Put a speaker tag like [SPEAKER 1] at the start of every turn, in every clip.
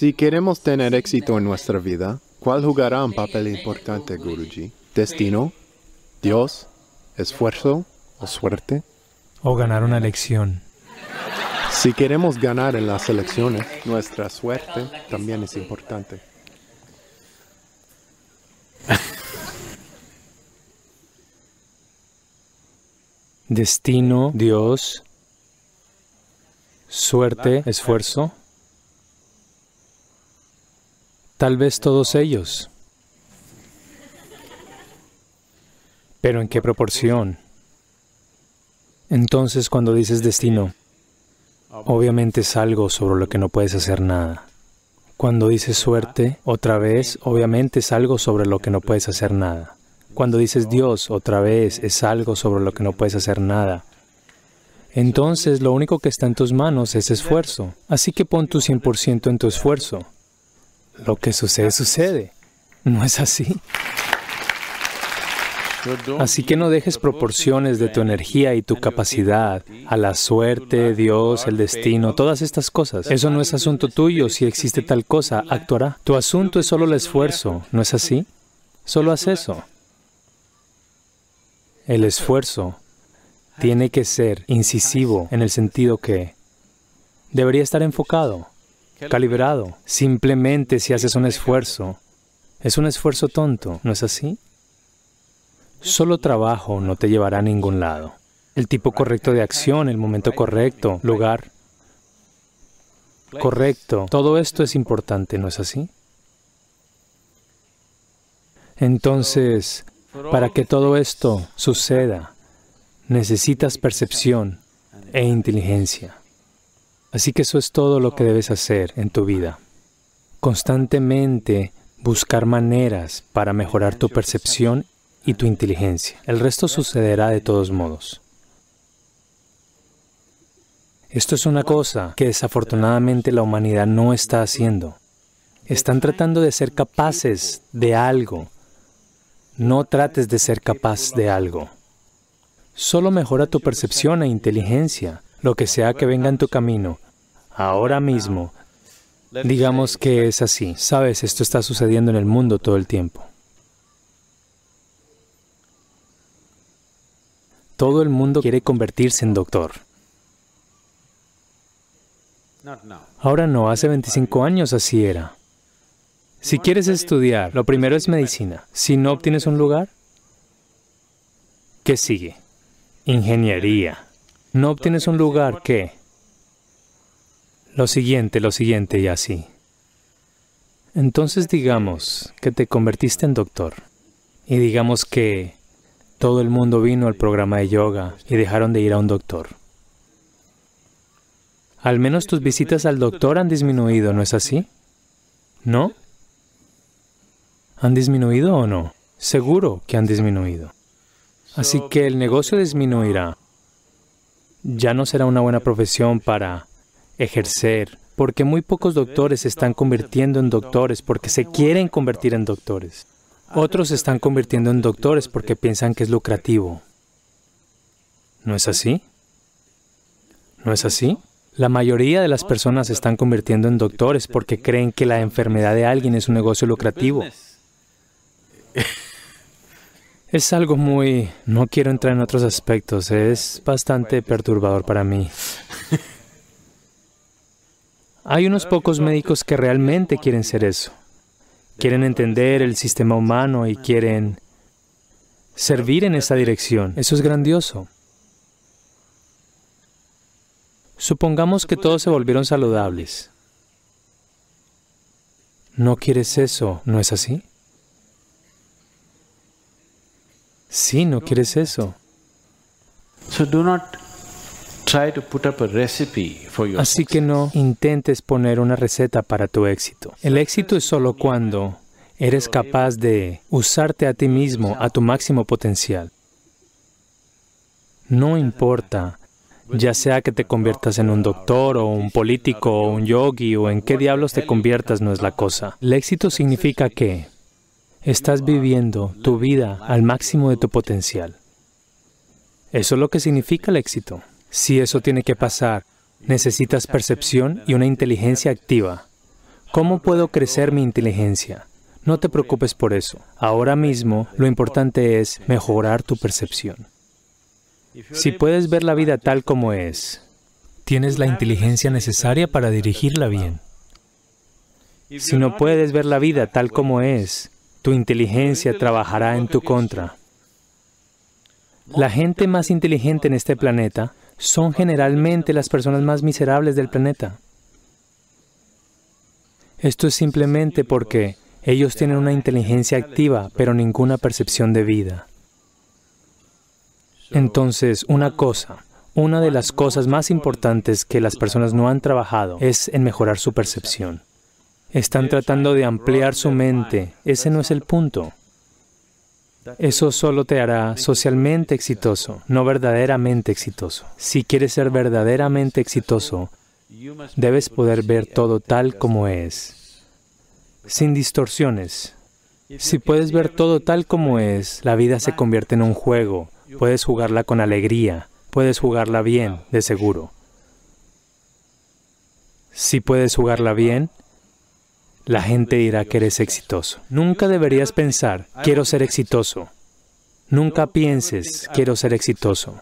[SPEAKER 1] Si queremos tener éxito en nuestra vida, ¿cuál jugará un papel importante, Guruji? ¿Destino? ¿Dios? ¿Esfuerzo? ¿O suerte?
[SPEAKER 2] O ganar una elección.
[SPEAKER 1] Si queremos ganar en las elecciones, nuestra suerte también es importante.
[SPEAKER 2] Destino, Dios, suerte, esfuerzo. Tal vez todos ellos. Pero ¿en qué proporción? Entonces cuando dices destino, obviamente es algo sobre lo que no puedes hacer nada. Cuando dices suerte, otra vez, obviamente es algo sobre lo que no puedes hacer nada. Cuando dices Dios, otra vez, es algo sobre lo que no puedes hacer nada. Entonces lo único que está en tus manos es esfuerzo. Así que pon tu 100% en tu esfuerzo. Lo que sucede, sucede. ¿No es así? Así que no dejes proporciones de tu energía y tu capacidad a la suerte, Dios, el destino, todas estas cosas. Eso no es asunto tuyo. Si existe tal cosa, actuará. Tu asunto es solo el esfuerzo, ¿no es así? Solo haz eso. El esfuerzo tiene que ser incisivo en el sentido que debería estar enfocado, calibrado. Simplemente si haces un esfuerzo, es un esfuerzo tonto, ¿no es así? Solo trabajo no te llevará a ningún lado. El tipo correcto de acción, el momento correcto, lugar correcto, todo esto es importante, ¿no es así? Entonces, para que todo esto suceda, necesitas percepción e inteligencia. Así que eso es todo lo que debes hacer en tu vida. Constantemente buscar maneras para mejorar tu percepción y tu inteligencia. El resto sucederá de todos modos. Esto es una cosa que desafortunadamente la humanidad no está haciendo. Están tratando de ser capaces de algo. No trates de ser capaz de algo. Solo mejora tu percepción e inteligencia, lo que sea que venga en tu camino. Ahora mismo, digamos que es así. Sabes, esto está sucediendo en el mundo todo el tiempo. Todo el mundo quiere convertirse en doctor. Ahora no, hace 25 años así era. Si quieres estudiar, lo primero es medicina. Si no obtienes un lugar, ¿qué sigue? Ingeniería. No obtienes un lugar, ¿qué? Lo siguiente, lo siguiente y así. Entonces digamos que te convertiste en doctor. Y digamos que todo el mundo vino al programa de yoga y dejaron de ir a un doctor. Al menos tus visitas al doctor han disminuido, ¿no es así? ¿No? ¿Han disminuido o no? Seguro que han disminuido. Así que el negocio disminuirá. Ya no será una buena profesión para ejercer, porque muy pocos doctores se están convirtiendo en doctores porque se quieren convertir en doctores. Otros se están convirtiendo en doctores porque piensan que es lucrativo. ¿No es así? ¿No es así? La mayoría de las personas se están convirtiendo en doctores porque creen que la enfermedad de alguien es un negocio lucrativo. Es algo muy... No quiero entrar en otros aspectos, es bastante perturbador para mí. Hay unos pocos médicos que realmente quieren ser eso quieren entender el sistema humano y quieren servir en esa dirección. Eso es grandioso. Supongamos que todos se volvieron saludables. No quieres eso, ¿no es así? Sí, no quieres eso. Así que no intentes poner una receta para tu éxito. El éxito es solo cuando eres capaz de usarte a ti mismo a tu máximo potencial. No importa, ya sea que te conviertas en un doctor o un político o un yogi o en qué diablos te conviertas no es la cosa. El éxito significa que estás viviendo tu vida al máximo de tu potencial. Eso es lo que significa el éxito. Si eso tiene que pasar, necesitas percepción y una inteligencia activa. ¿Cómo puedo crecer mi inteligencia? No te preocupes por eso. Ahora mismo lo importante es mejorar tu percepción. Si puedes ver la vida tal como es, tienes la inteligencia necesaria para dirigirla bien. Si no puedes ver la vida tal como es, tu inteligencia trabajará en tu contra. La gente más inteligente en este planeta son generalmente las personas más miserables del planeta. Esto es simplemente porque ellos tienen una inteligencia activa, pero ninguna percepción de vida. Entonces, una cosa, una de las cosas más importantes que las personas no han trabajado es en mejorar su percepción. Están tratando de ampliar su mente. Ese no es el punto. Eso solo te hará socialmente exitoso, no verdaderamente exitoso. Si quieres ser verdaderamente exitoso, debes poder ver todo tal como es, sin distorsiones. Si puedes ver todo tal como es, la vida se convierte en un juego. Puedes jugarla con alegría, puedes jugarla bien, de seguro. Si puedes jugarla bien, la gente dirá que eres exitoso. Nunca deberías pensar, quiero ser exitoso. Nunca pienses, quiero ser exitoso.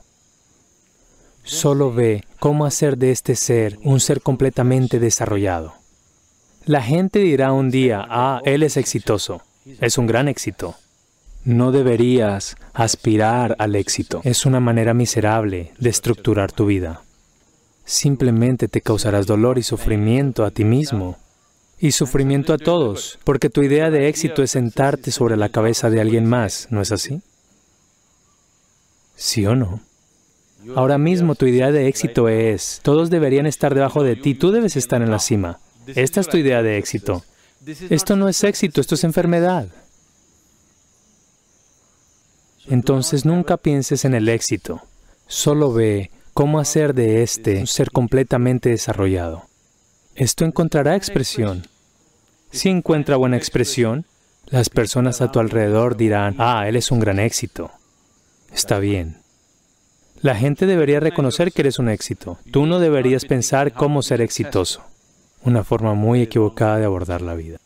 [SPEAKER 2] Solo ve cómo hacer de este ser un ser completamente desarrollado. La gente dirá un día, ah, él es exitoso. Es un gran éxito. No deberías aspirar al éxito. Es una manera miserable de estructurar tu vida. Simplemente te causarás dolor y sufrimiento a ti mismo y sufrimiento a todos, porque tu idea de éxito es sentarte sobre la cabeza de alguien más, ¿no es así? ¿Sí o no? Ahora mismo tu idea de éxito es, todos deberían estar debajo de ti, tú debes estar en la cima. Esta es tu idea de éxito. Esto no es éxito, esto es enfermedad. Entonces nunca pienses en el éxito, solo ve cómo hacer de este un ser completamente desarrollado esto encontrará expresión. Si encuentra buena expresión, las personas a tu alrededor dirán, ah, él es un gran éxito. Está bien. La gente debería reconocer que eres un éxito. Tú no deberías pensar cómo ser exitoso. Una forma muy equivocada de abordar la vida.